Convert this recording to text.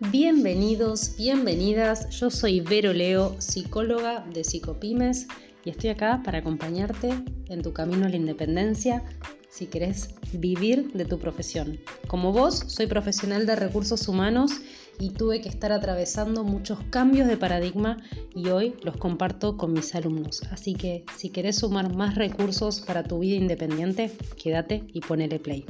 Bienvenidos, bienvenidas. Yo soy Vero Leo, psicóloga de Psicopymes y estoy acá para acompañarte en tu camino a la independencia si querés vivir de tu profesión. Como vos, soy profesional de recursos humanos y tuve que estar atravesando muchos cambios de paradigma y hoy los comparto con mis alumnos. Así que si querés sumar más recursos para tu vida independiente, quédate y ponele play.